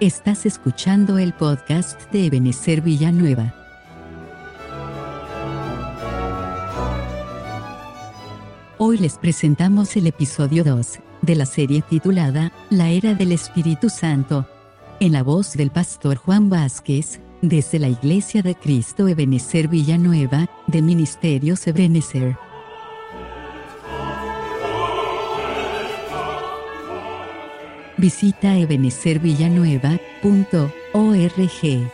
Estás escuchando el podcast de Ebenezer Villanueva. Hoy les presentamos el episodio 2 de la serie titulada La Era del Espíritu Santo, en la voz del pastor Juan Vázquez, desde la Iglesia de Cristo Ebenezer Villanueva, de Ministerios Ebenezer. Visita ebenecervillanueva.org.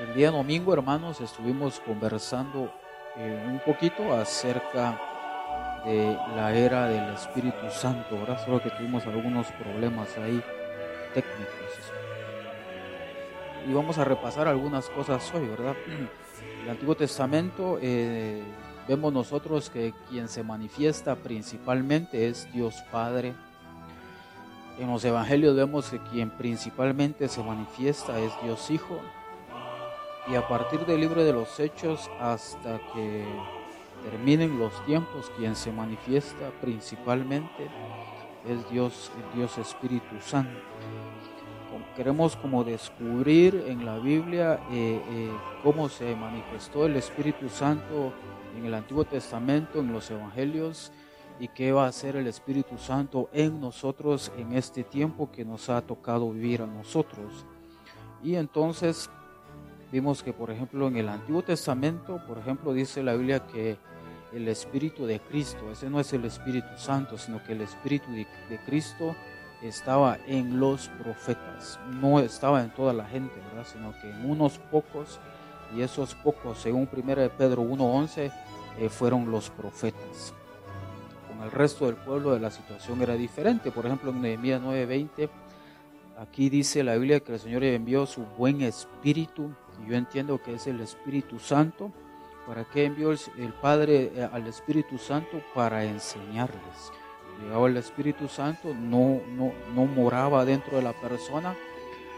El día domingo, hermanos, estuvimos conversando eh, un poquito acerca de la era del Espíritu Santo. Ahora solo que tuvimos algunos problemas ahí técnicos. Y vamos a repasar algunas cosas hoy, ¿verdad? El Antiguo Testamento eh, vemos nosotros que quien se manifiesta principalmente es Dios Padre. En los Evangelios vemos que quien principalmente se manifiesta es Dios Hijo. Y a partir del libro de los Hechos hasta que terminen los tiempos, quien se manifiesta principalmente es Dios, Dios Espíritu Santo queremos como descubrir en la Biblia eh, eh, cómo se manifestó el Espíritu Santo en el Antiguo Testamento, en los Evangelios, y qué va a hacer el Espíritu Santo en nosotros en este tiempo que nos ha tocado vivir a nosotros. Y entonces vimos que, por ejemplo, en el Antiguo Testamento, por ejemplo, dice la Biblia que el Espíritu de Cristo, ese no es el Espíritu Santo, sino que el Espíritu de, de Cristo estaba en los profetas, no estaba en toda la gente, ¿verdad? sino que en unos pocos, y esos pocos, según 1 Pedro 1.11, eh, fueron los profetas. Con el resto del pueblo de la situación era diferente. Por ejemplo, en Nehemías 9.20, aquí dice la Biblia que el Señor envió su buen espíritu, y yo entiendo que es el Espíritu Santo. ¿Para qué envió el, el Padre eh, al Espíritu Santo? Para enseñarles llegaba el Espíritu Santo, no, no, no moraba dentro de la persona,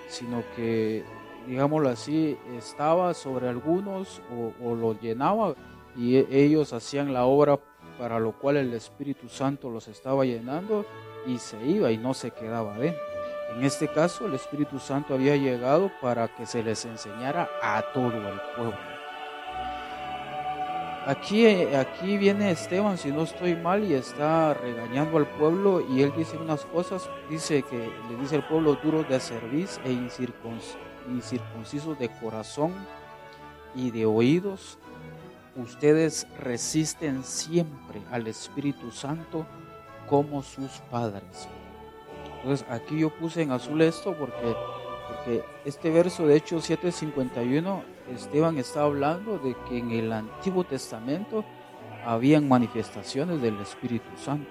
sino que, digámoslo así, estaba sobre algunos o, lo llenaba y e, ellos hacían la obra para lo cual el Espíritu Santo los estaba llenando y se iba y no se quedaba dentro. En este caso, el Espíritu Santo había llegado para que se les enseñara a todo el pueblo. Aquí, aquí viene Esteban, si no estoy mal, y está regañando al pueblo y él dice unas cosas, dice que le dice al pueblo duros de cerviz e incircuncisos de corazón y de oídos, ustedes resisten siempre al Espíritu Santo como sus padres. Entonces aquí yo puse en azul esto porque, porque este verso de Hechos 7:51 Esteban está hablando de que en el Antiguo Testamento habían manifestaciones del Espíritu Santo.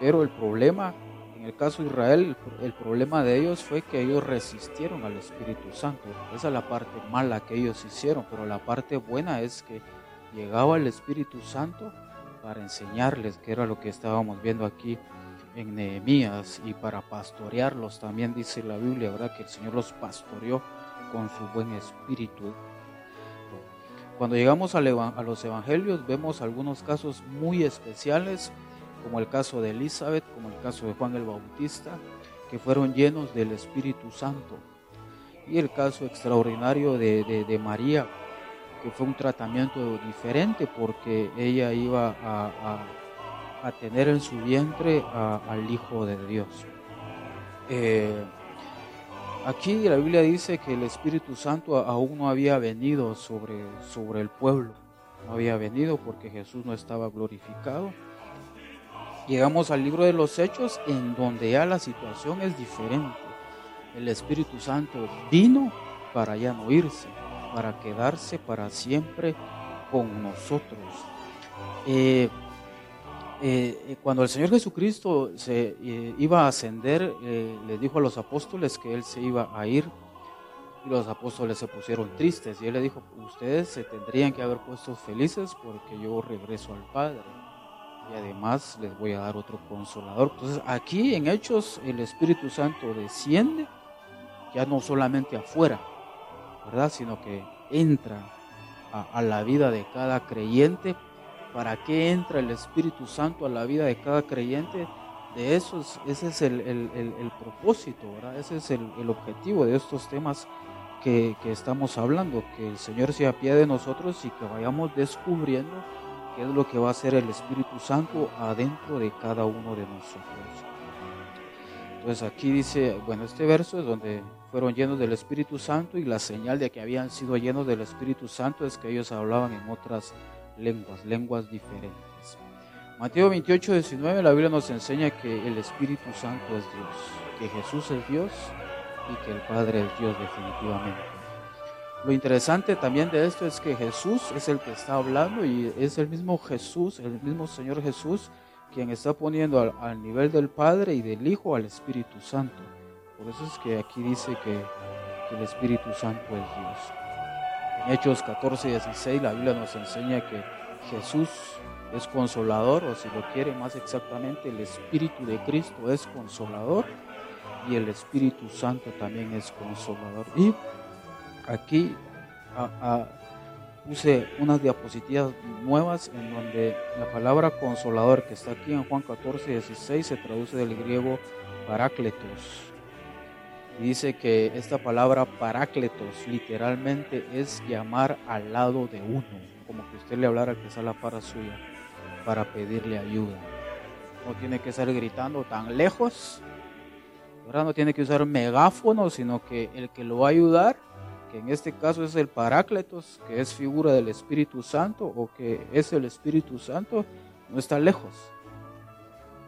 Pero el problema, en el caso de Israel, el problema de ellos fue que ellos resistieron al Espíritu Santo. Esa es la parte mala que ellos hicieron, pero la parte buena es que llegaba el Espíritu Santo para enseñarles, que era lo que estábamos viendo aquí en Nehemías, y para pastorearlos también dice la Biblia, ¿verdad? Que el Señor los pastoreó con su buen espíritu. Cuando llegamos a los evangelios vemos algunos casos muy especiales, como el caso de Elizabeth, como el caso de Juan el Bautista, que fueron llenos del Espíritu Santo. Y el caso extraordinario de, María, que fue un tratamiento diferente porque ella iba a, tener en su vientre al Hijo de Dios. Eh, Aquí la Biblia dice que el Espíritu Santo aún no había venido sobre, sobre el pueblo. No había venido porque Jesús no estaba glorificado. Llegamos al libro de los Hechos en donde ya la situación es diferente. El Espíritu Santo vino para ya no irse, para quedarse para siempre con nosotros. Eh, eh, eh, cuando el Señor Jesucristo se eh, iba a ascender, le dijo a los apóstoles que Él se iba a ir y los apóstoles se pusieron tristes y Él le dijo, ustedes se tendrían que haber puesto felices porque yo regreso al Padre y además les voy a dar otro consolador. Entonces aquí en Hechos el Espíritu Santo desciende ya no solamente afuera, ¿verdad? Sino que entra a, la vida de cada creyente. ¿Para qué entra el Espíritu Santo a la vida de cada creyente? De eso ese es el, propósito. Ese es el, objetivo de estos temas que, estamos hablando, que el Señor se pie de nosotros y que vayamos descubriendo qué es lo que va a hacer el Espíritu Santo adentro de cada uno de nosotros. Entonces aquí dice, bueno, este verso es donde fueron llenos del Espíritu Santo y la señal de que habían sido llenos del Espíritu Santo es que ellos hablaban en otras lenguas diferentes. Mateo 28, 19, la Biblia nos enseña que el Espíritu Santo es Dios, que Jesús es Dios y que el Padre es Dios definitivamente. Lo interesante también de esto es que Jesús es el que está hablando y es el mismo Jesús, el mismo Señor Jesús, quien está poniendo al, nivel del Padre y del Hijo al Espíritu Santo. Por eso es que aquí dice que, el Espíritu Santo es Dios. En Hechos 14 y 16 la Biblia nos enseña que Jesús es consolador, o si lo quiere más exactamente, el Espíritu de Cristo es consolador y el Espíritu Santo también es consolador. Y aquí puse unas diapositivas nuevas en donde la palabra consolador que está aquí en Juan 14, 16 se traduce del griego parácletos. Dice que esta palabra parácletos literalmente es llamar al lado de uno, como que usted le hablara que está a la para suya para pedirle ayuda. No tiene que estar gritando tan lejos, ahora no tiene que usar megáfono, sino que el que lo va a ayudar que en este caso es el Parácletos, que es figura del Espíritu Santo o que es el Espíritu Santo, no está lejos.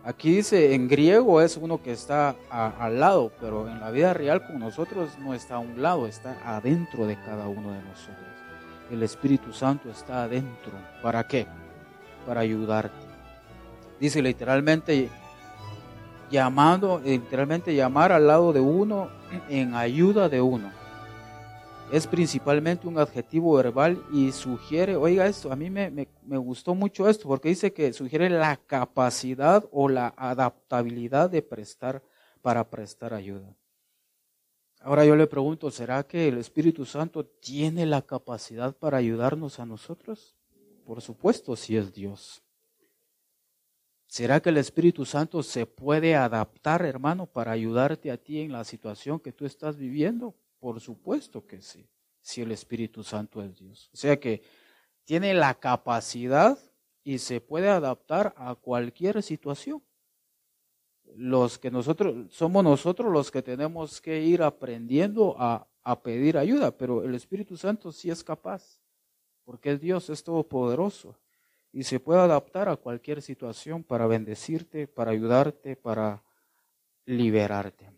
Aquí dice en griego es uno que está al lado, pero en la vida real con nosotros no está a un lado, está adentro de cada uno de nosotros. El Espíritu Santo está adentro. ¿Para qué? Para ayudarte. Dice literalmente llamando, literalmente llamar al lado de uno en ayuda de uno es principalmente un adjetivo verbal y sugiere, oiga esto, a mí me, gustó mucho esto, porque dice que sugiere la capacidad o la adaptabilidad de prestar para prestar ayuda. Ahora yo le pregunto, ¿será que el Espíritu Santo tiene la capacidad para ayudarnos a nosotros? Por supuesto, si es Dios. ¿Será que el Espíritu Santo se puede adaptar, hermano, para ayudarte a ti en la situación que tú estás viviendo? Por supuesto que sí, si el Espíritu Santo es Dios. O sea que tiene la capacidad y se puede adaptar a cualquier situación. Los que nosotros somos nosotros los que tenemos que ir aprendiendo a, a pedir ayuda, pero el Espíritu Santo sí es capaz, porque es Dios, es todopoderoso y se puede adaptar a cualquier situación para bendecirte, para ayudarte, para liberarte.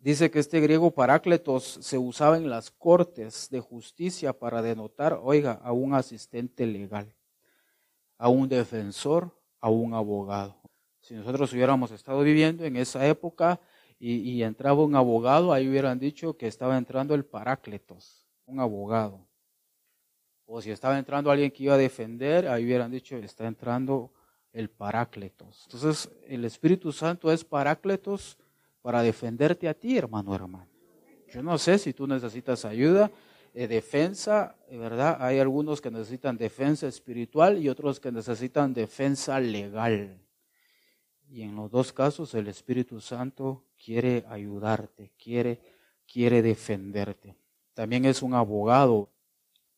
Dice que este griego parácletos se usaba en las cortes de justicia para denotar, oiga, a un asistente legal, a un defensor, a un abogado. Si nosotros hubiéramos estado viviendo en esa época y, entraba un abogado, ahí hubieran dicho que estaba entrando el parácletos, un abogado. O si estaba entrando alguien que iba a defender, ahí hubieran dicho, está entrando el parácletos. Entonces, el Espíritu Santo es parácletos para defenderte a ti, hermano, hermano. Yo no sé si tú necesitas ayuda, de defensa, ¿verdad? Hay algunos que necesitan defensa espiritual y otros que necesitan defensa legal. Y en los dos casos el Espíritu Santo quiere ayudarte, quiere, quiere defenderte. También es un abogado.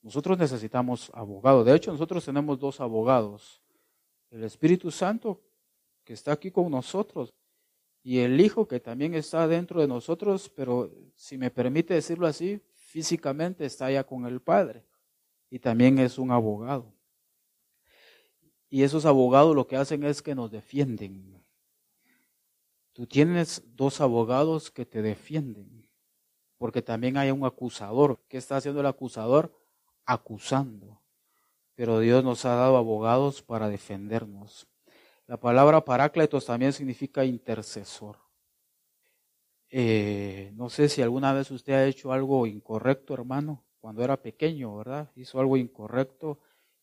Nosotros necesitamos abogado. De hecho, nosotros tenemos dos abogados. El Espíritu Santo, que está aquí con nosotros, y el Hijo que también está dentro de nosotros, pero si me permite decirlo así, físicamente está allá con el Padre y también es un abogado. Y esos abogados lo que hacen es que nos defienden. Tú tienes dos abogados que te defienden, porque también hay un acusador. ¿Qué está haciendo el acusador? Acusando. Pero Dios nos ha dado abogados para defendernos. La palabra parácletos también significa intercesor. Eh, no sé si alguna vez usted ha hecho algo incorrecto, hermano, cuando era pequeño, ¿verdad? Hizo algo incorrecto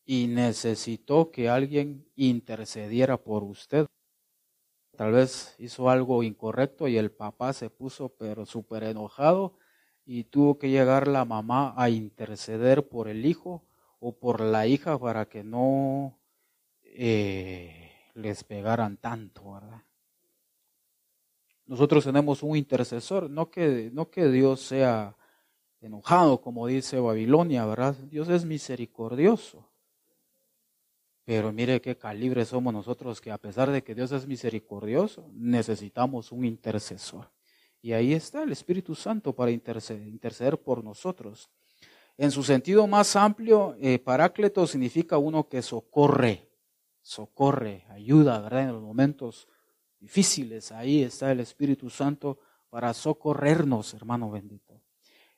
y necesitó que alguien intercediera por usted. Tal vez hizo algo incorrecto y el papá se puso pero súper enojado y tuvo que llegar la mamá a interceder por el hijo o por la hija para que no eh, les pegaran tanto, ¿verdad? Nosotros tenemos un intercesor, no que, no que Dios sea enojado, como dice Babilonia, ¿verdad? Dios es misericordioso. Pero mire qué calibre somos nosotros que a pesar de que Dios es misericordioso, necesitamos un intercesor. Y ahí está el Espíritu Santo para interceder, por nosotros. En su sentido más amplio, eh, parácleto significa uno que socorre, socorre, ayuda, ¿verdad? En los momentos difíciles, ahí está el Espíritu Santo para socorrernos, hermano bendito.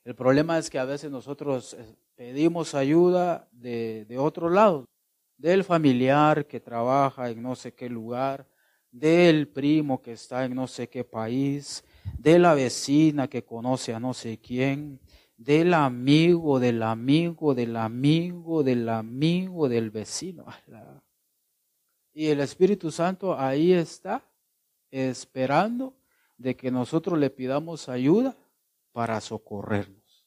El problema es que a veces nosotros eh, pedimos ayuda de, de otro lado, del familiar que trabaja en no sé qué lugar, del primo que está en no sé qué país, de la vecina que conoce a no sé quién, del amigo, del amigo, del amigo, del amigo del vecino. Y el Espíritu Santo ahí está esperando de que nosotros le pidamos ayuda para socorrernos.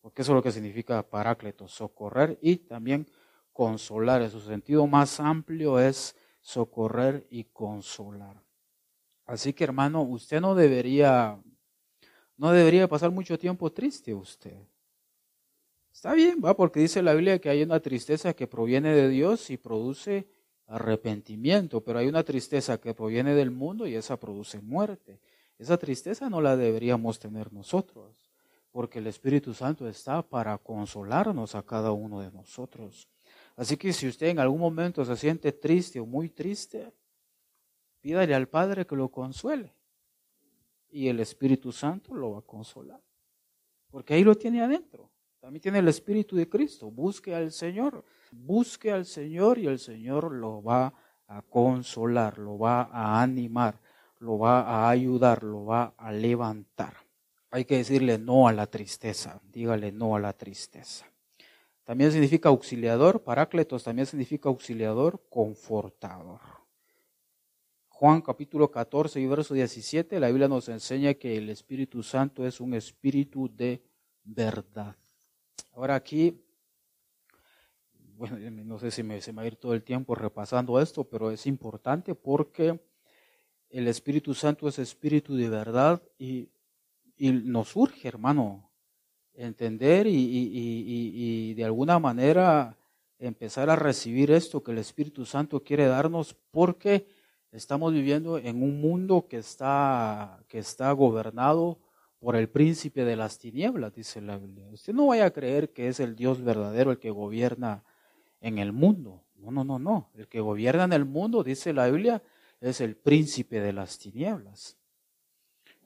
Porque eso es lo que significa parácleto, socorrer y también consolar. En su sentido más amplio es socorrer y consolar. Así que hermano, usted no debería, no debería pasar mucho tiempo triste usted. Está bien, va, porque dice la Biblia que hay una tristeza que proviene de Dios y produce arrepentimiento, pero hay una tristeza que proviene del mundo y esa produce muerte. Esa tristeza no la deberíamos tener nosotros, porque el Espíritu Santo está para consolarnos a cada uno de nosotros. Así que si usted en algún momento se siente triste o muy triste, pídale al Padre que lo consuele. Y el Espíritu Santo lo va a consolar. Porque ahí lo tiene adentro. También tiene el Espíritu de Cristo. Busque al Señor. Busque al Señor y el Señor lo va a consolar, lo va a animar, lo va a ayudar, lo va a levantar. Hay que decirle no a la tristeza. Dígale no a la tristeza. También significa auxiliador. Parácletos también significa auxiliador, confortador. Juan capítulo 14 y verso 17, la Biblia nos enseña que el Espíritu Santo es un espíritu de verdad. Ahora aquí, bueno, no sé si me, se me va a ir todo el tiempo repasando esto, pero es importante porque el Espíritu Santo es espíritu de verdad y, y nos urge, hermano, entender y, y, de alguna manera empezar a recibir esto que el Espíritu Santo quiere darnos porque estamos viviendo en un mundo que está, que está gobernado por el príncipe de las tinieblas, dice la Biblia. Usted no vaya a creer que es el Dios verdadero el que gobierna en el mundo. No, no, no, no. El que gobierna en el mundo, dice la Biblia, es el príncipe de las tinieblas.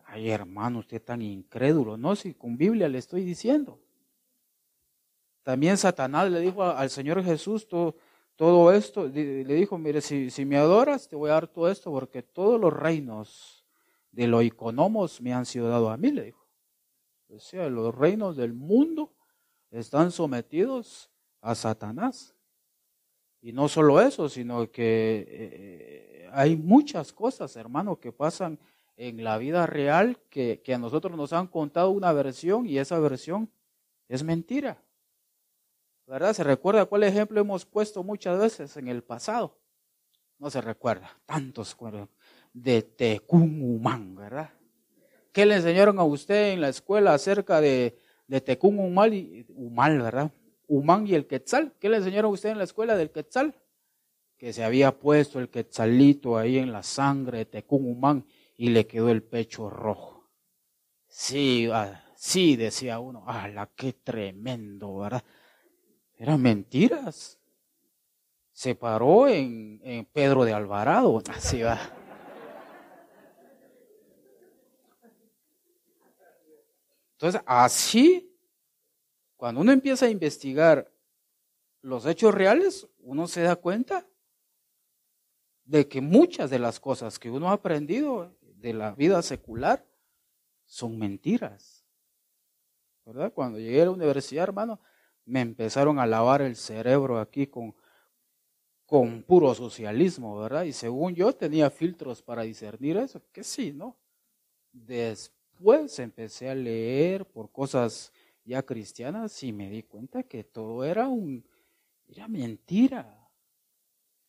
Ay, hermano, usted tan incrédulo. No, si con Biblia le estoy diciendo. También Satanás le dijo al Señor Jesús todo, esto. Le dijo, mire, si, si me adoras, te voy a dar todo esto porque todos los reinos de los economos me han sido dados a mí, le dijo. O sea, los reinos del mundo están sometidos a Satanás. Y no solo eso, sino que eh, hay muchas cosas, hermano, que pasan en la vida real que, que, a nosotros nos han contado una versión y esa versión es mentira. ¿Verdad? ¿Se recuerda cuál ejemplo hemos puesto muchas veces en el pasado? No se recuerda, tantos de Tecumumán, ¿verdad? ¿Qué le enseñaron a usted en la escuela acerca de, de Tecumumán y Humal, ¿verdad? Humán y el Quetzal. ¿Qué le enseñaron a usted en la escuela del Quetzal? Que se había puesto el Quetzalito ahí en la sangre de Tecumumán y le quedó el pecho rojo. Sí, ah, sí, decía uno, ¡ala, qué tremendo, ¿verdad? Eran mentiras. Se paró en, en Pedro de Alvarado, así va. Entonces, así, cuando uno empieza a investigar los hechos reales, uno se da cuenta de que muchas de las cosas que uno ha aprendido de la vida secular son mentiras. ¿Verdad? Cuando llegué a la universidad, hermano, me empezaron a lavar el cerebro aquí con, con puro socialismo, ¿verdad? Y según yo tenía filtros para discernir eso, que sí, ¿no? Después empecé a leer por cosas ya cristianas y me di cuenta que todo era un era mentira.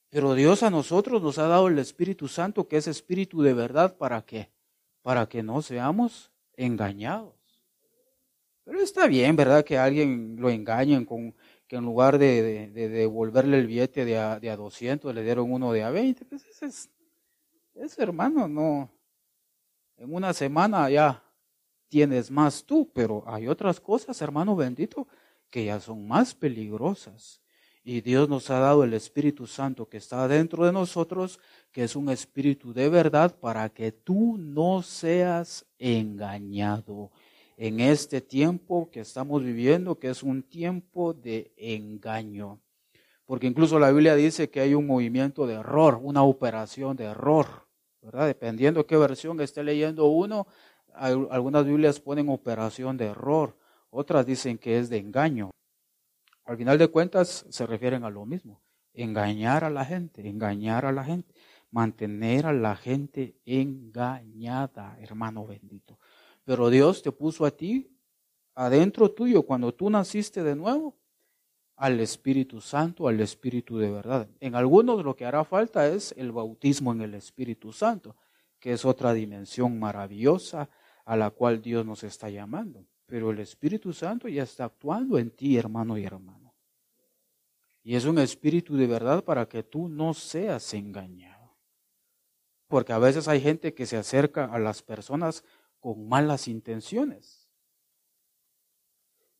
Pero Dios a nosotros nos ha dado el Espíritu Santo, que es Espíritu de verdad, ¿para qué? Para que no seamos engañados. Pero está bien, ¿verdad? Que alguien lo engañen con que en lugar de, devolverle el billete de a, de a 200 le dieron uno de a 20. Pues ese, es, hermano no. En una semana ya tienes más tú, pero hay otras cosas, hermano bendito, que ya son más peligrosas. Y Dios nos ha dado el Espíritu Santo que está dentro de nosotros, que es un Espíritu de verdad para que tú no seas engañado en este tiempo que estamos viviendo, que es un tiempo de engaño. Porque incluso la Biblia dice que hay un movimiento de error, una operación de error, ¿verdad? Dependiendo de qué versión esté leyendo uno, algunas Biblias ponen operación de error, otras dicen que es de engaño. Al final de cuentas se refieren a lo mismo, engañar a la gente, engañar a la gente, mantener a la gente engañada, hermano bendito. Pero Dios te puso a ti, adentro tuyo, cuando tú naciste de nuevo, al Espíritu Santo, al Espíritu de verdad. En algunos lo que hará falta es el bautismo en el Espíritu Santo, que es otra dimensión maravillosa a la cual Dios nos está llamando. Pero el Espíritu Santo ya está actuando en ti, hermano y hermano. Y es un espíritu de verdad para que tú no seas engañado. Porque a veces hay gente que se acerca a las personas con malas intenciones.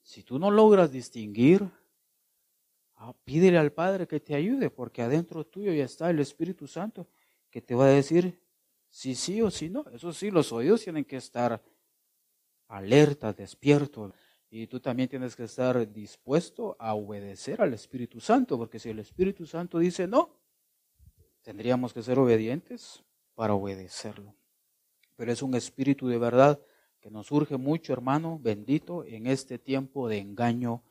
Si tú no logras distinguir, ah, pídele al Padre que te ayude, porque adentro tuyo ya está el Espíritu Santo que te va a decir si sí o si no. Eso sí, los oídos tienen que estar alerta, despierto. Y tú también tienes que estar dispuesto a obedecer al Espíritu Santo, porque si el Espíritu Santo dice no, tendríamos que ser obedientes para obedecerlo. Pero es un espíritu de verdad que nos urge mucho, hermano, bendito, en este tiempo de engaño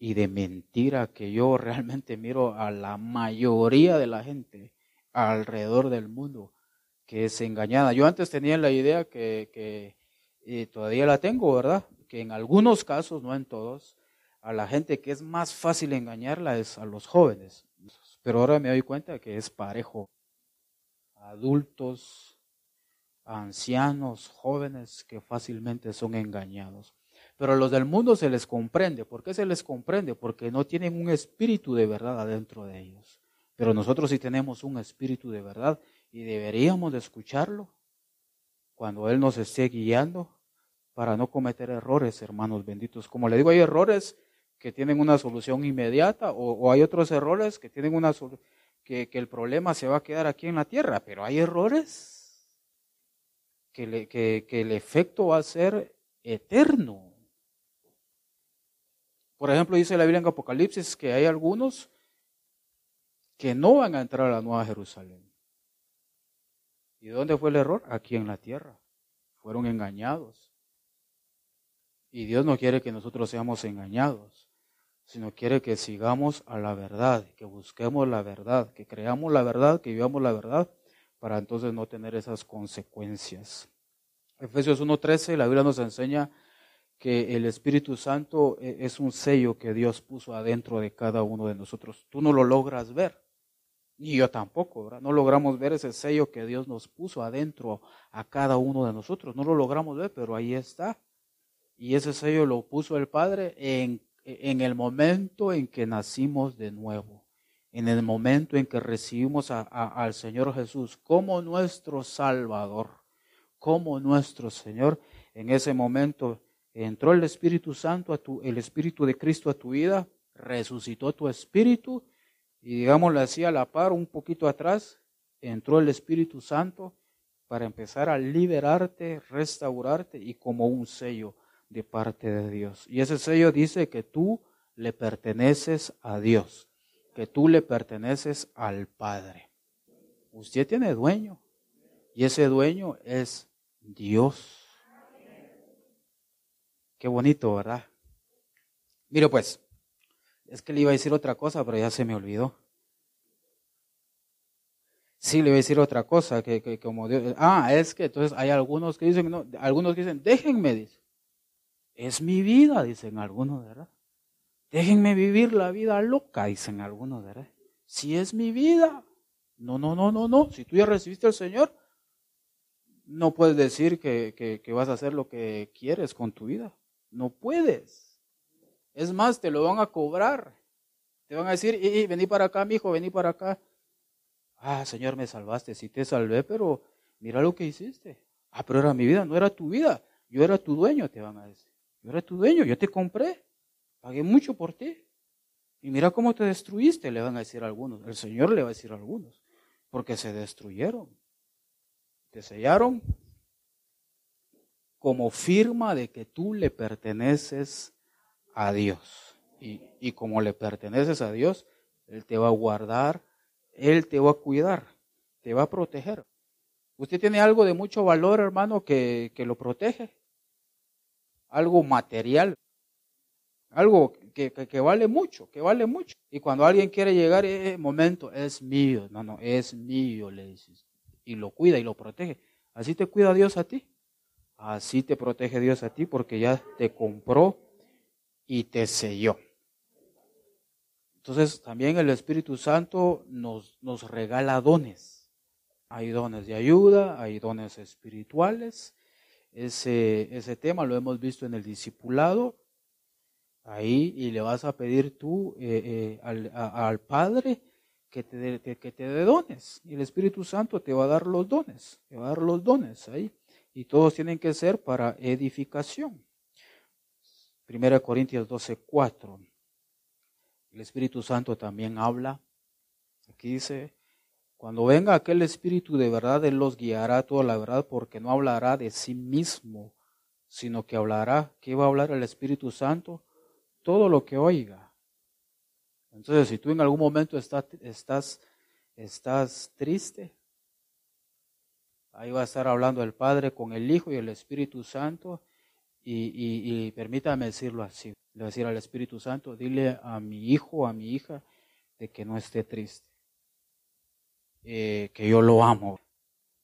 y de mentira que yo realmente miro a la mayoría de la gente alrededor del mundo que es engañada. Yo antes tenía la idea que, que todavía la tengo, ¿verdad? Que en algunos casos, no en todos, a la gente que es más fácil engañarla es a los jóvenes. Pero ahora me doy cuenta que es parejo. Adultos, ancianos, jóvenes que fácilmente son engañados. Pero a los del mundo se les comprende. ¿Por qué se les comprende? Porque no tienen un espíritu de verdad adentro de ellos. Pero nosotros sí tenemos un espíritu de verdad y deberíamos de escucharlo cuando Él nos esté guiando para no cometer errores, hermanos benditos. Como le digo, hay errores que tienen una solución inmediata o, hay otros errores que tienen una que, que, el problema se va a quedar aquí en la tierra, pero hay errores que, que, que el efecto va a ser eterno. Por ejemplo, dice la Biblia en Apocalipsis que hay algunos que no van a entrar a la Nueva Jerusalén. ¿Y dónde fue el error? Aquí en la tierra. Fueron engañados. Y Dios no quiere que nosotros seamos engañados, sino quiere que sigamos a la verdad, que busquemos la verdad, que creamos la verdad, que vivamos la verdad, para entonces no tener esas consecuencias. Efesios 1.13, la Biblia nos enseña que el Espíritu Santo eh, es un sello que Dios puso adentro de cada uno de nosotros. Tú no lo logras ver, y yo tampoco, ¿verdad? No logramos ver ese sello que Dios nos puso adentro a cada uno de nosotros. No lo logramos ver, pero ahí está. Y ese sello lo puso el Padre en, en el momento en que nacimos de nuevo. En el momento en que recibimos al Señor Jesús como nuestro Salvador, como nuestro Señor. En ese momento entró el Espíritu Santo, a tu, el Espíritu de Cristo a tu vida, resucitó tu espíritu y digámoslo así, a la par, un poquito atrás, entró el Espíritu Santo para empezar a liberarte, restaurarte y como un sello de parte de Dios. Y ese sello dice que tú le perteneces a Dios, que tú le perteneces al Padre. Usted tiene dueño y ese dueño es Dios. Qué bonito, ¿verdad? Mire pues, es que le iba a decir otra cosa, pero ya se me olvidó. Sí, le voy a decir otra cosa, que, que como Dios, ah, es que entonces hay algunos que dicen, no, algunos que dicen, déjenme, dice. Es mi vida, dicen algunos, ¿verdad? Déjenme vivir la vida loca, dicen algunos, ¿verdad? Si es mi vida. No, no, no, no, no. Si tú ya recibiste al Señor, no puedes decir que, que, vas a hacer lo que quieres con tu vida. No puedes. Es más, te lo van a cobrar. Te van a decir, y, vení para acá, mi hijo, vení para acá. Ah, Señor, me salvaste, sí te salvé, pero mira lo que hiciste. Ah, pero era mi vida, no era tu vida. Yo era tu dueño, te van a decir. Yo era tu dueño, yo te compré. Pagué mucho por ti. Y mira cómo te destruiste, le van a decir algunos. El Señor le va a decir algunos. Porque se destruyeron. Te sellaron como firma de que tú le perteneces a Dios. Y, y como le perteneces a Dios, Él te va a guardar él te va a cuidar, te va a proteger. Usted tiene algo de mucho valor, hermano, que, lo protege. Algo material. Algo que, que, vale mucho, que vale mucho. Y cuando alguien quiere llegar, eh, momento, es mío. No, no, es mío, le dices. Y lo cuida y lo protege. Así te cuida Dios a ti. Así te protege Dios a ti porque ya te compró y te selló. Entonces también el Espíritu Santo nos, nos regala dones. Hay dones de ayuda, hay dones espirituales. Ese, ese tema lo hemos visto en el discipulado. Ahí y le vas a pedir tú eh, eh, al, al, Padre que te, dé, que te dé dones. Y el Espíritu Santo te va a dar los dones. Te va a dar los dones ahí. Y todos tienen que ser para edificación. Primera Corintios 12, 4. El Espíritu Santo también habla. Aquí dice, cuando venga aquel Espíritu de verdad, Él los guiará toda la verdad, porque no hablará de sí mismo, sino que hablará, ¿qué va a hablar el Espíritu Santo? Todo lo que oiga. Entonces, si tú en algún momento estás, estás triste, ahí va a estar hablando el Padre con el Hijo y el Espíritu Santo, y, permítame decirlo así. Le decir al Espíritu Santo, dile a mi hijo, a mi hija, de que no esté triste, eh, que yo lo amo.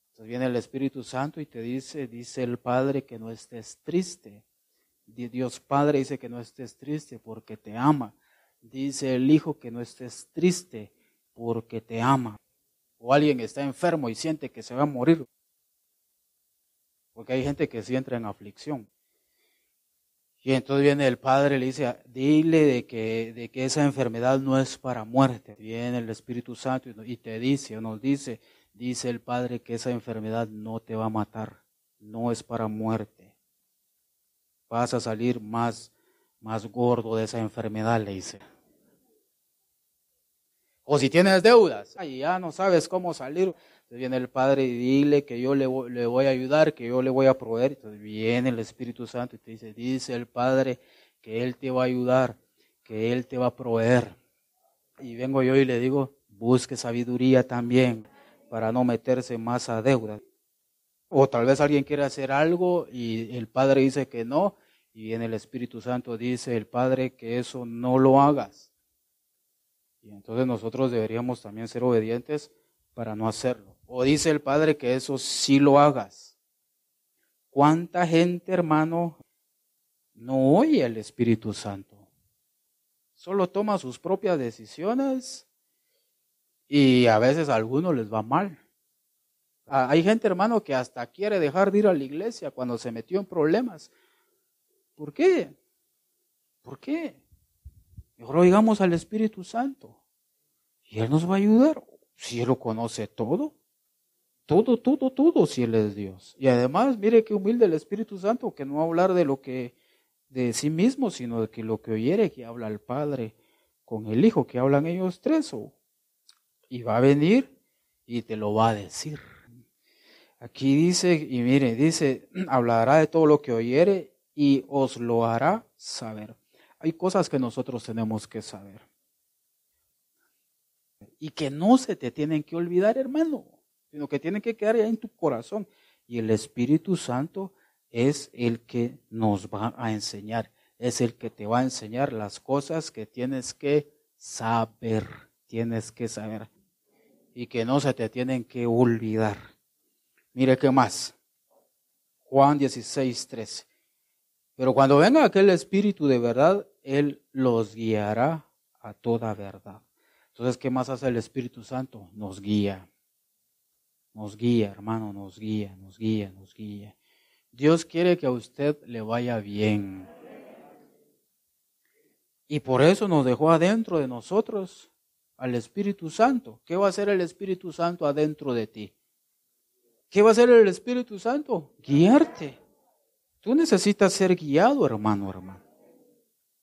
Entonces viene el Espíritu Santo y te dice, dice el Padre que no estés triste. Dios Padre dice que no estés triste porque te ama. Dice el Hijo que no estés triste porque te ama. O alguien está enfermo y siente que se va a morir. Porque hay gente que sí entra en aflicción. Y entonces viene el padre y le dice, dile de que, de que esa enfermedad no es para muerte. Viene el Espíritu Santo y te dice, o nos dice, dice el padre que esa enfermedad no te va a matar, no es para muerte. Vas a salir más, más gordo de esa enfermedad, le dice. O si tienes deudas, y ya no sabes cómo salir, entonces viene el Padre y dile que yo le voy, a ayudar, que yo le voy a proveer. Entonces viene el Espíritu Santo y te dice, dice el Padre que Él te va a ayudar, que Él te va a proveer. Y vengo yo y le digo, busque sabiduría también para no meterse más a deuda. O tal vez alguien quiere hacer algo y el Padre dice que no, y viene el Espíritu Santo, dice el Padre que eso no lo hagas. Y entonces nosotros deberíamos también ser obedientes para no hacerlo. O dice el Padre que eso sí lo hagas. ¿Cuánta gente, hermano, no oye el Espíritu Santo? Solo toma sus propias decisiones y a veces a algunos les va mal. Hay gente, hermano, que hasta quiere dejar de ir a la iglesia cuando se metió en problemas. ¿Por qué? ¿Por qué? Mejor oigamos al Espíritu Santo y Él nos va a ayudar. Si Él lo conoce todo, todo, todo, todo, si Él es Dios. Y además, mire qué humilde el Espíritu Santo, que no va a hablar de lo que, de sí mismo, sino de que lo que oyere, que habla el Padre con el Hijo, que hablan ellos tres, y va a venir y te lo va a decir. Aquí dice, y mire, dice, hablará de todo lo que oyere y os lo hará saber. Hay cosas que nosotros tenemos que saber. Y que no se te tienen que olvidar, hermano sino que tiene que quedar ya en tu corazón. Y el Espíritu Santo es el que nos va a enseñar, es el que te va a enseñar las cosas que tienes que saber, tienes que saber. y que no se te tienen que olvidar. Mire qué más. Juan 16, 13. Pero cuando venga aquel Espíritu de verdad, Él los guiará a toda verdad. Entonces, ¿qué más hace el Espíritu Santo? Nos guía. Nos guía, hermano, nos guía, nos guía, nos guía. Dios quiere que a usted le vaya bien. Y por eso nos dejó adentro de nosotros al Espíritu Santo. ¿Qué va a hacer el Espíritu Santo adentro de ti? ¿Qué va a hacer el Espíritu Santo? Guiarte. Tú necesitas ser guiado, hermano, hermano.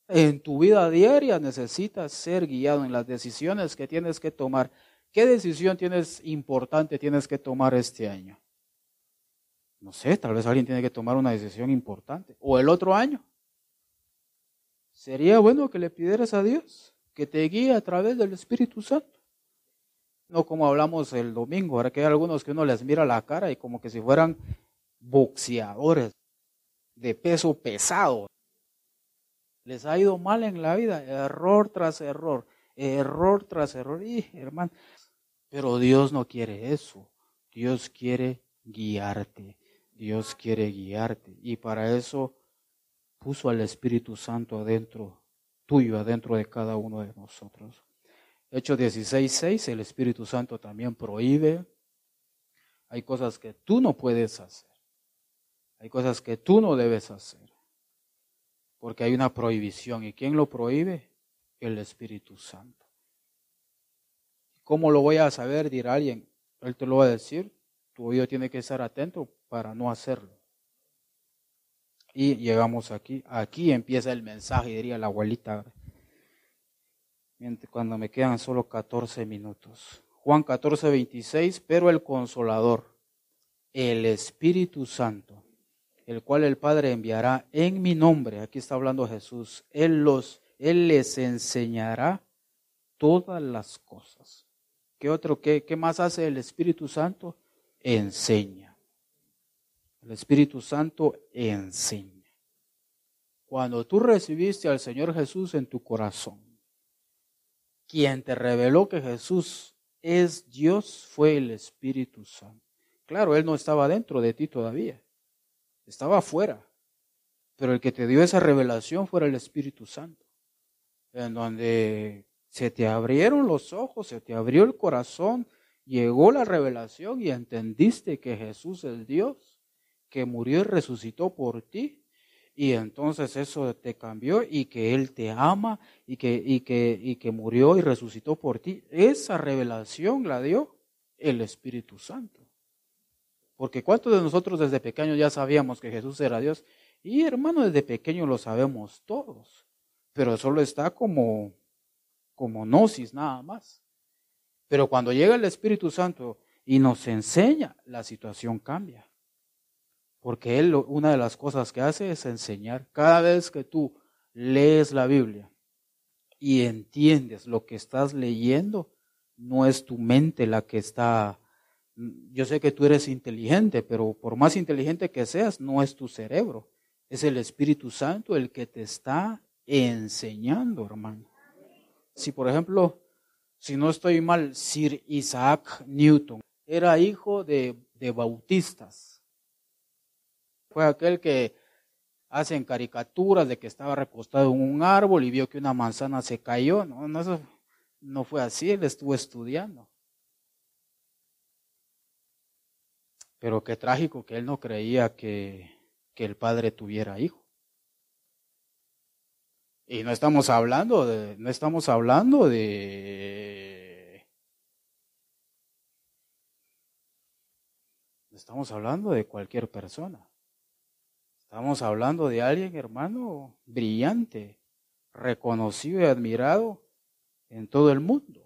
En tu vida diaria necesitas ser guiado en las decisiones que tienes que tomar. ¿Qué decisión tienes importante tienes que tomar este año? No sé, tal vez alguien tiene que tomar una decisión importante. O el otro año. Sería bueno que le pidieras a Dios que te guíe a través del Espíritu Santo. No como hablamos el domingo, ahora que hay algunos que uno les mira la cara y como que si fueran boxeadores de peso pesado. Les ha ido mal en la vida, error tras error, error tras error. Y hermano, pero Dios no quiere eso. Dios quiere guiarte. Dios quiere guiarte. Y para eso puso al Espíritu Santo adentro tuyo, adentro de cada uno de nosotros. Hechos 16.6, el Espíritu Santo también prohíbe. Hay cosas que tú no puedes hacer. Hay cosas que tú no debes hacer. Porque hay una prohibición. ¿Y quién lo prohíbe? El Espíritu Santo. ¿Cómo lo voy a saber? Dirá alguien. Él te lo va a decir. Tu oído tiene que estar atento para no hacerlo. Y llegamos aquí. Aquí empieza el mensaje, diría la abuelita. Cuando me quedan solo 14 minutos. Juan 14, 26. Pero el consolador, el Espíritu Santo, el cual el Padre enviará en mi nombre. Aquí está hablando Jesús. Él, los, él les enseñará todas las cosas. ¿Qué otro, qué, qué más hace el Espíritu Santo? Enseña. El Espíritu Santo enseña. Cuando tú recibiste al Señor Jesús en tu corazón, quien te reveló que Jesús es Dios fue el Espíritu Santo. Claro, Él no estaba dentro de ti todavía estaba afuera. Pero el que te dio esa revelación fue el Espíritu Santo, en donde se te abrieron los ojos, se te abrió el corazón, llegó la revelación y entendiste que Jesús es Dios, que murió y resucitó por ti. Y entonces eso te cambió y que Él te ama y que, y que, y que murió y resucitó por ti. Esa revelación la dio el Espíritu Santo. Porque ¿cuántos de nosotros desde pequeños ya sabíamos que Jesús era Dios? Y hermano, desde pequeño lo sabemos todos. Pero solo está como, como gnosis nada más. Pero cuando llega el Espíritu Santo y nos enseña, la situación cambia. Porque Él una de las cosas que hace es enseñar. Cada vez que tú lees la Biblia y entiendes lo que estás leyendo, no es tu mente la que está yo sé que tú eres inteligente, pero por más inteligente que seas, no es tu cerebro. Es el Espíritu Santo el que te está enseñando, hermano. Si, por ejemplo, si no estoy mal, Sir Isaac Newton era hijo de, de bautistas. Fue aquel que hacen caricaturas de que estaba recostado en un árbol y vio que una manzana se cayó. No, no, no fue así, él estuvo estudiando. Pero qué trágico que él no creía que, el padre tuviera hijo. Y no estamos hablando de, no estamos hablando de, estamos hablando de cualquier persona. Estamos hablando de alguien, hermano, brillante, reconocido y admirado en todo el mundo.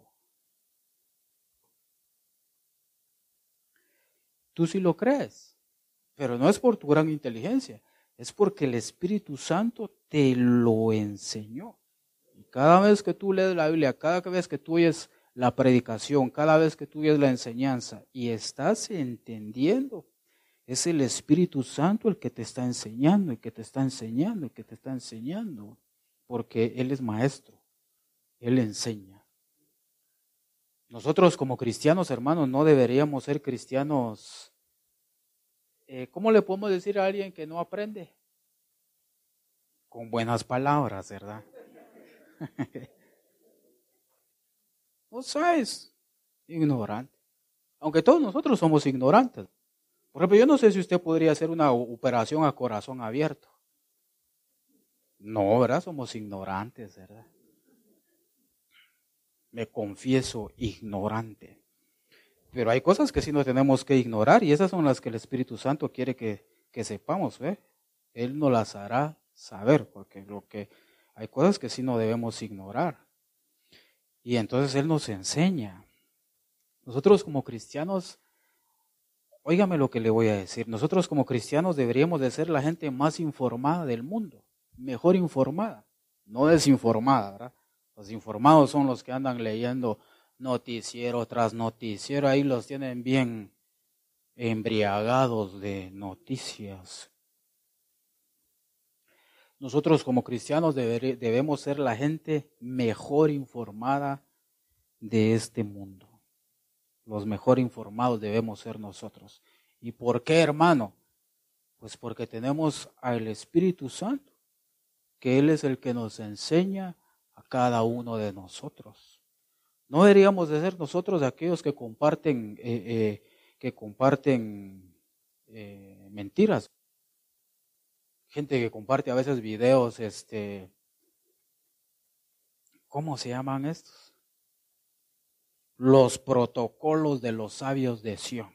Tú sí lo crees, pero no es por tu gran inteligencia, es porque el Espíritu Santo te lo enseñó. Y cada vez que tú lees la Biblia, cada vez que tú oyes la predicación, cada vez que tú oyes la enseñanza y estás entendiendo, es el Espíritu Santo el que te está enseñando, el que te está enseñando, el que te está enseñando, porque Él es maestro, Él enseña. Nosotros como cristianos, hermanos, no deberíamos ser cristianos. Eh, ¿Cómo le podemos decir a alguien que no aprende? Con buenas palabras, ¿verdad? no sabes, ignorante. Aunque todos nosotros somos ignorantes. Por ejemplo, yo no sé si usted podría hacer una operación a corazón abierto. No, ¿verdad? Somos ignorantes, ¿verdad? Me confieso ignorante. Pero hay cosas que sí no tenemos que ignorar y esas son las que el Espíritu Santo quiere que, que sepamos, ¿ve? Él nos las hará saber, porque lo hay cosas que sí no debemos ignorar. Y entonces Él nos enseña. Nosotros como cristianos, óigame lo que le voy a decir, nosotros como cristianos deberíamos de ser la gente más informada del mundo, mejor informada, no desinformada, ¿verdad? Los informados son los que andan leyendo noticiero tras noticiero, ahí los tienen bien embriagados de noticias. Nosotros como cristianos debemos ser la gente mejor informada de este mundo. Los mejor informados debemos ser nosotros. ¿Y por qué, hermano? Pues porque tenemos al Espíritu Santo, que Él es el que nos enseña a cada uno de nosotros. No deberíamos de ser nosotros aquellos que comparten, eh, eh, que comparten eh, mentiras gente que comparte a veces videos, este, ¿cómo se llaman estos? Los protocolos de los sabios de Sion.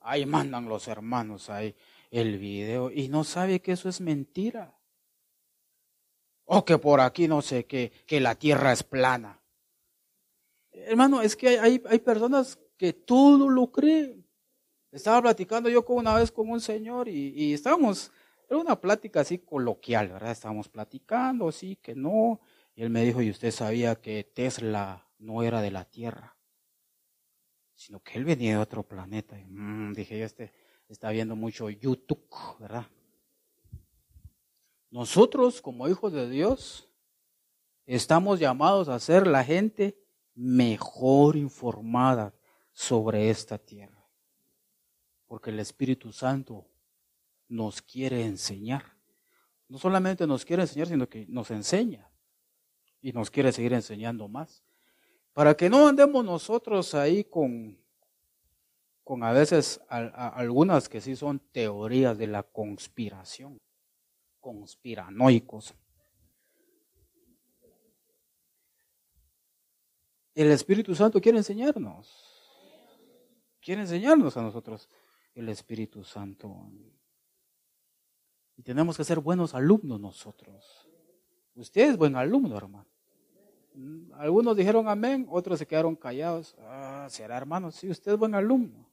Ahí mandan los hermanos ahí el video y no sabe que eso es mentira. O que por aquí no sé qué, que la tierra es plana. Hermano, es que hay, hay personas que todo lo creen. Estaba platicando yo con una vez con un señor y, y estábamos era una plática así coloquial, ¿verdad? Estábamos platicando, sí, que no. Y él me dijo, ¿y usted sabía que Tesla no era de la Tierra? Sino que él venía de otro planeta. Mm, dije, yo este está viendo mucho YouTube, ¿verdad? Nosotros, como hijos de Dios, estamos llamados a ser la gente mejor informada sobre esta tierra. Porque el Espíritu Santo nos quiere enseñar. No solamente nos quiere enseñar, sino que nos enseña. Y nos quiere seguir enseñando más. Para que no andemos nosotros ahí con, con a veces algunas que sí son teorías de la conspiración, conspiranoicos. El Espíritu Santo quiere enseñarnos. Quiere enseñarnos a nosotros el Espíritu Santo. Y tenemos que ser buenos alumnos nosotros. Usted es buen alumno, hermano. Algunos dijeron amén, otros se quedaron callados. Ah, será hermano, sí, usted es buen alumno.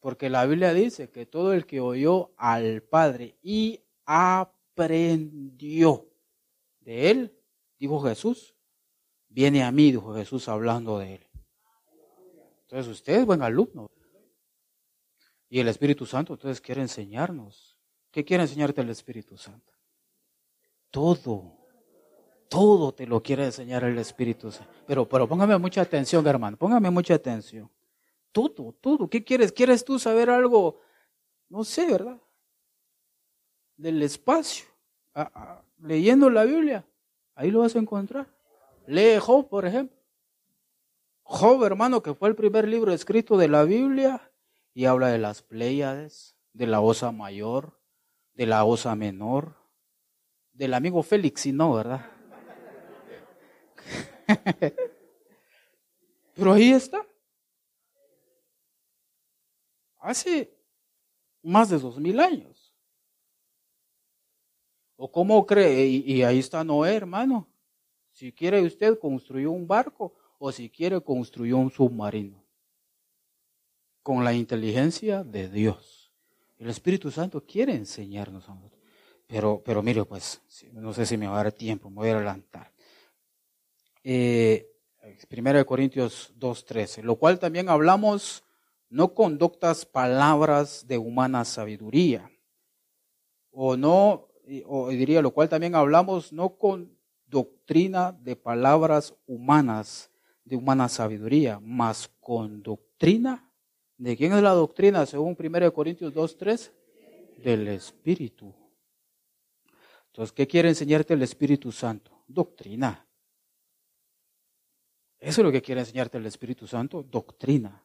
Porque la Biblia dice que todo el que oyó al Padre y aprendió de él, dijo Jesús, viene a mí, dijo Jesús hablando de él. Entonces usted es buen alumno. Y el Espíritu Santo entonces quiere enseñarnos ¿Qué quiere enseñarte el Espíritu Santo? Todo. Todo te lo quiere enseñar el Espíritu Santo. Pero, pero póngame mucha atención, hermano. Póngame mucha atención. Todo, todo. ¿Qué quieres? ¿Quieres tú saber algo? No sé, ¿verdad? Del espacio. Ah, ah, leyendo la Biblia. Ahí lo vas a encontrar. Lee Job, por ejemplo. Job, hermano, que fue el primer libro escrito de la Biblia y habla de las Pléyades, de la Osa Mayor, de la osa menor, del amigo Félix, y no, ¿verdad? Pero ahí está. Hace más de dos mil años. ¿O cómo cree? Y, y ahí está Noé, hermano. Si quiere usted, construyó un barco o si quiere, construyó un submarino. Con la inteligencia de Dios. El Espíritu Santo quiere enseñarnos a nosotros. Pero, pero mire, pues, no sé si me va a dar tiempo, me voy a adelantar. Eh, Primera de Corintios 2.13, lo cual también hablamos no con doctas palabras de humana sabiduría, o no, o diría, lo cual también hablamos no con doctrina de palabras humanas, de humana sabiduría, mas con doctrina. ¿De quién es la doctrina según 1 Corintios 2.3? Del Espíritu. Entonces, ¿qué quiere enseñarte el Espíritu Santo? Doctrina. Eso es lo que quiere enseñarte el Espíritu Santo, doctrina.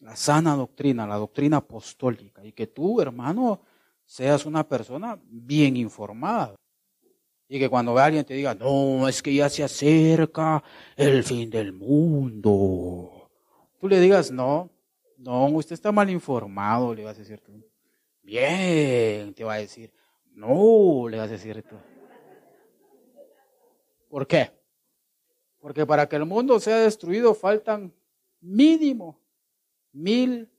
La sana doctrina, la doctrina apostólica. Y que tú, hermano, seas una persona bien informada. Y que cuando alguien te diga, no, es que ya se acerca el fin del mundo. Tú le digas, no, no, usted está mal informado, le vas a decir tú. Bien, te va a decir. No, le vas a decir tú. ¿Por qué? Porque para que el mundo sea destruido faltan mínimo mil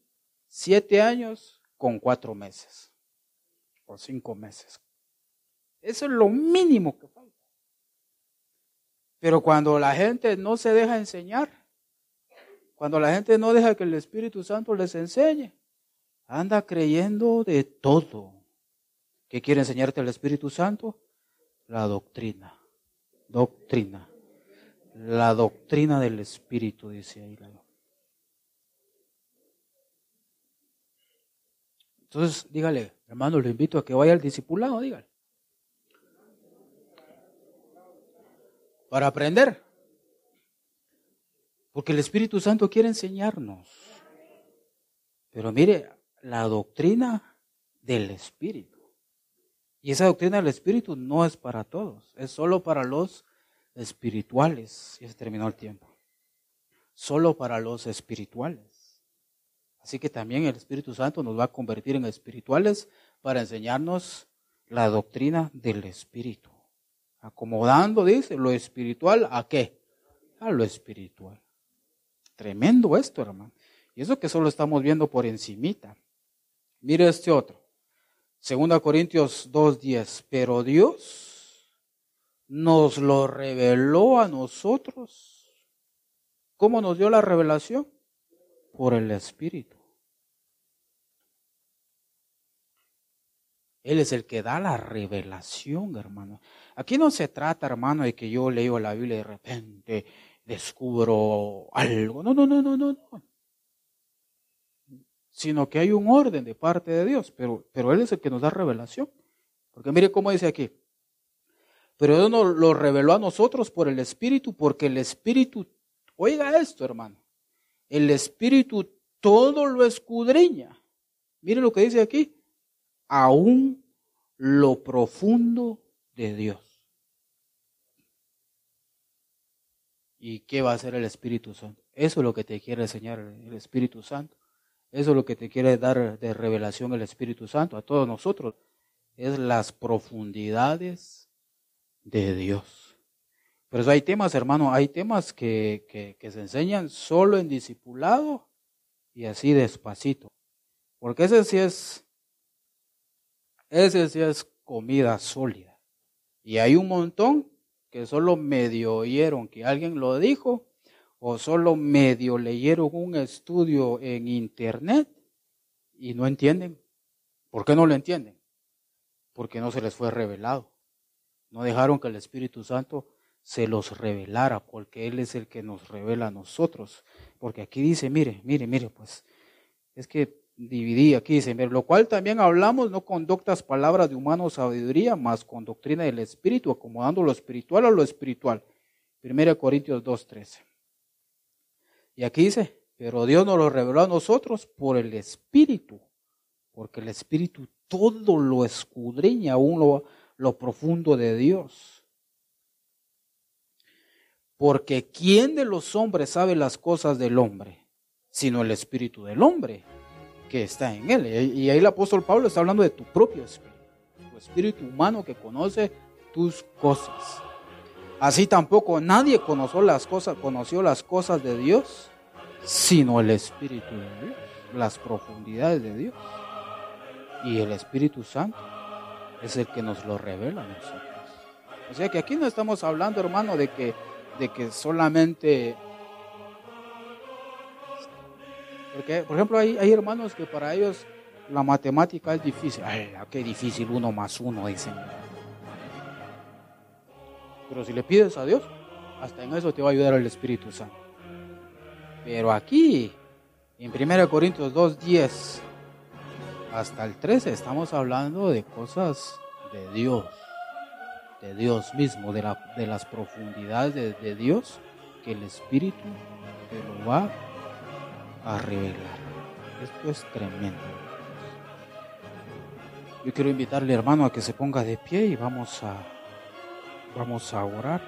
siete años con cuatro meses o cinco meses. Eso es lo mínimo que falta. Pero cuando la gente no se deja enseñar, cuando la gente no deja que el Espíritu Santo les enseñe, anda creyendo de todo. ¿Qué quiere enseñarte el Espíritu Santo? La doctrina. Doctrina. La doctrina del Espíritu, dice ahí. Entonces, dígale, hermano, le invito a que vaya al discipulado, dígale. Para aprender. Porque el Espíritu Santo quiere enseñarnos. Pero mire, la doctrina del Espíritu. Y esa doctrina del Espíritu no es para todos, es solo para los espirituales. Ya se terminó el tiempo. Solo para los espirituales. Así que también el Espíritu Santo nos va a convertir en espirituales para enseñarnos la doctrina del Espíritu. Acomodando, dice, lo espiritual a qué? A lo espiritual. Tremendo esto, hermano. Y eso que solo estamos viendo por encimita. Mire este otro. Segunda Corintios 2.10. Pero Dios nos lo reveló a nosotros. ¿Cómo nos dio la revelación? Por el Espíritu. Él es el que da la revelación, hermano. Aquí no se trata, hermano, de que yo leo la Biblia y de repente descubro algo. No, no, no, no, no. no. Sino que hay un orden de parte de Dios, pero, pero Él es el que nos da revelación. Porque mire cómo dice aquí. Pero Dios nos lo reveló a nosotros por el Espíritu, porque el Espíritu, oiga esto, hermano, el Espíritu todo lo escudriña. Mire lo que dice aquí, aún lo profundo de Dios. ¿Y qué va a hacer el Espíritu Santo? Eso es lo que te quiere enseñar el Espíritu Santo. Eso es lo que te quiere dar de revelación el Espíritu Santo a todos nosotros. Es las profundidades de Dios. Pero eso hay temas, hermano, hay temas que, que, que se enseñan solo en discipulado y así despacito. Porque ese sí es, ese sí es comida sólida. Y hay un montón que solo medio oyeron que alguien lo dijo o solo medio leyeron un estudio en internet y no entienden. ¿Por qué no lo entienden? Porque no se les fue revelado. No dejaron que el Espíritu Santo se los revelara, porque Él es el que nos revela a nosotros. Porque aquí dice, mire, mire, mire, pues es que dividí aquí, dice, lo cual también hablamos no con doctas palabras de humano sabiduría, más con doctrina del Espíritu, acomodando lo espiritual a lo espiritual. 1 Corintios 2.13. Y aquí dice, pero Dios nos lo reveló a nosotros por el Espíritu, porque el Espíritu todo lo escudriña, aún lo, lo profundo de Dios. Porque ¿quién de los hombres sabe las cosas del hombre? Sino el Espíritu del hombre que está en él. Y ahí el apóstol Pablo está hablando de tu propio espíritu, tu espíritu humano que conoce tus cosas. Así tampoco nadie conoció las cosas, conoció las cosas de Dios, sino el Espíritu de Dios, las profundidades de Dios. Y el Espíritu Santo es el que nos lo revela a nosotros. O sea que aquí no estamos hablando, hermano, de que, de que solamente Porque, por ejemplo, hay, hermanos que para ellos la matemática es difícil. Ay, qué difícil uno más uno, dicen. Pero si le pides a Dios, hasta en eso te va a ayudar el Espíritu Santo. Pero aquí, en 1 Corintios 2, 10 hasta el 13, estamos hablando de cosas de Dios, de Dios mismo, de, la, de las profundidades de, Dios, que el Espíritu te lo va revelar. Esto es tremendo. Yo quiero invitarle, hermano, a que se ponga de pie y vamos a vamos a orar.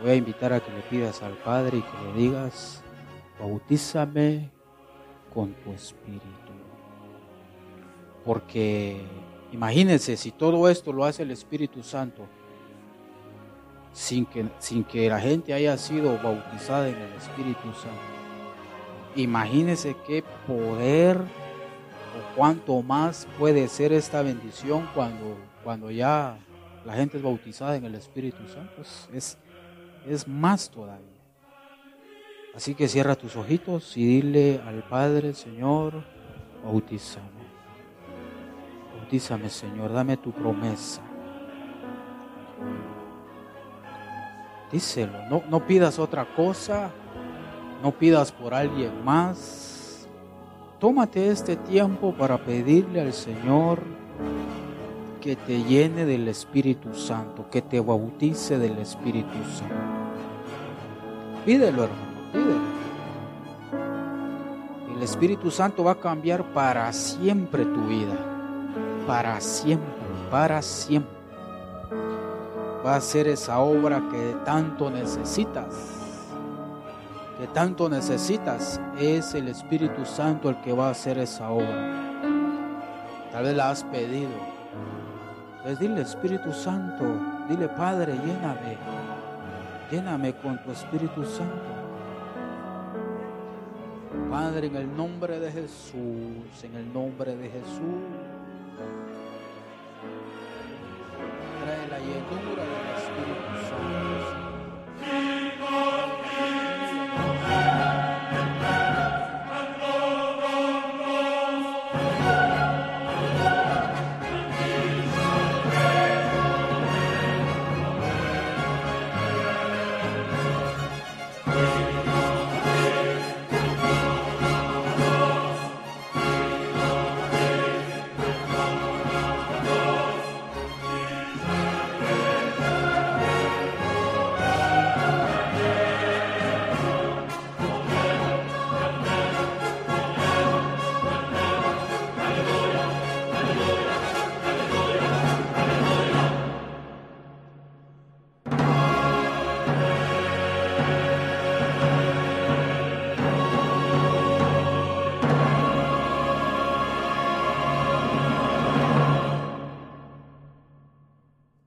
Voy a invitar a que le pidas al Padre y que le digas, bautízame con tu espíritu. Porque imagínense si todo esto lo hace el Espíritu Santo sin que, sin que la gente haya sido bautizada en el Espíritu Santo. Imagínense qué poder o cuánto más puede ser esta bendición cuando, cuando ya la gente es bautizada en el Espíritu Santo. Es, es más todavía. Así que cierra tus ojitos y dile al Padre, Señor, bautízame. Bautízame, Señor, dame tu promesa. Díselo, no, no pidas otra cosa, no pidas por alguien más. Tómate este tiempo para pedirle al Señor que te llene del Espíritu Santo, que te bautice del Espíritu Santo. Pídelo, hermano, pídelo. El Espíritu Santo va a cambiar para siempre tu vida. Para siempre, para siempre. Va a hacer esa obra que tanto necesitas que tanto necesitas, es el Espíritu Santo el que va a hacer esa obra. Tal vez la has pedido. Entonces dile Espíritu Santo, dile Padre, lléname, lléname con tu Espíritu Santo. Padre, en el nombre de Jesús, en el nombre de Jesús, trae la llenura.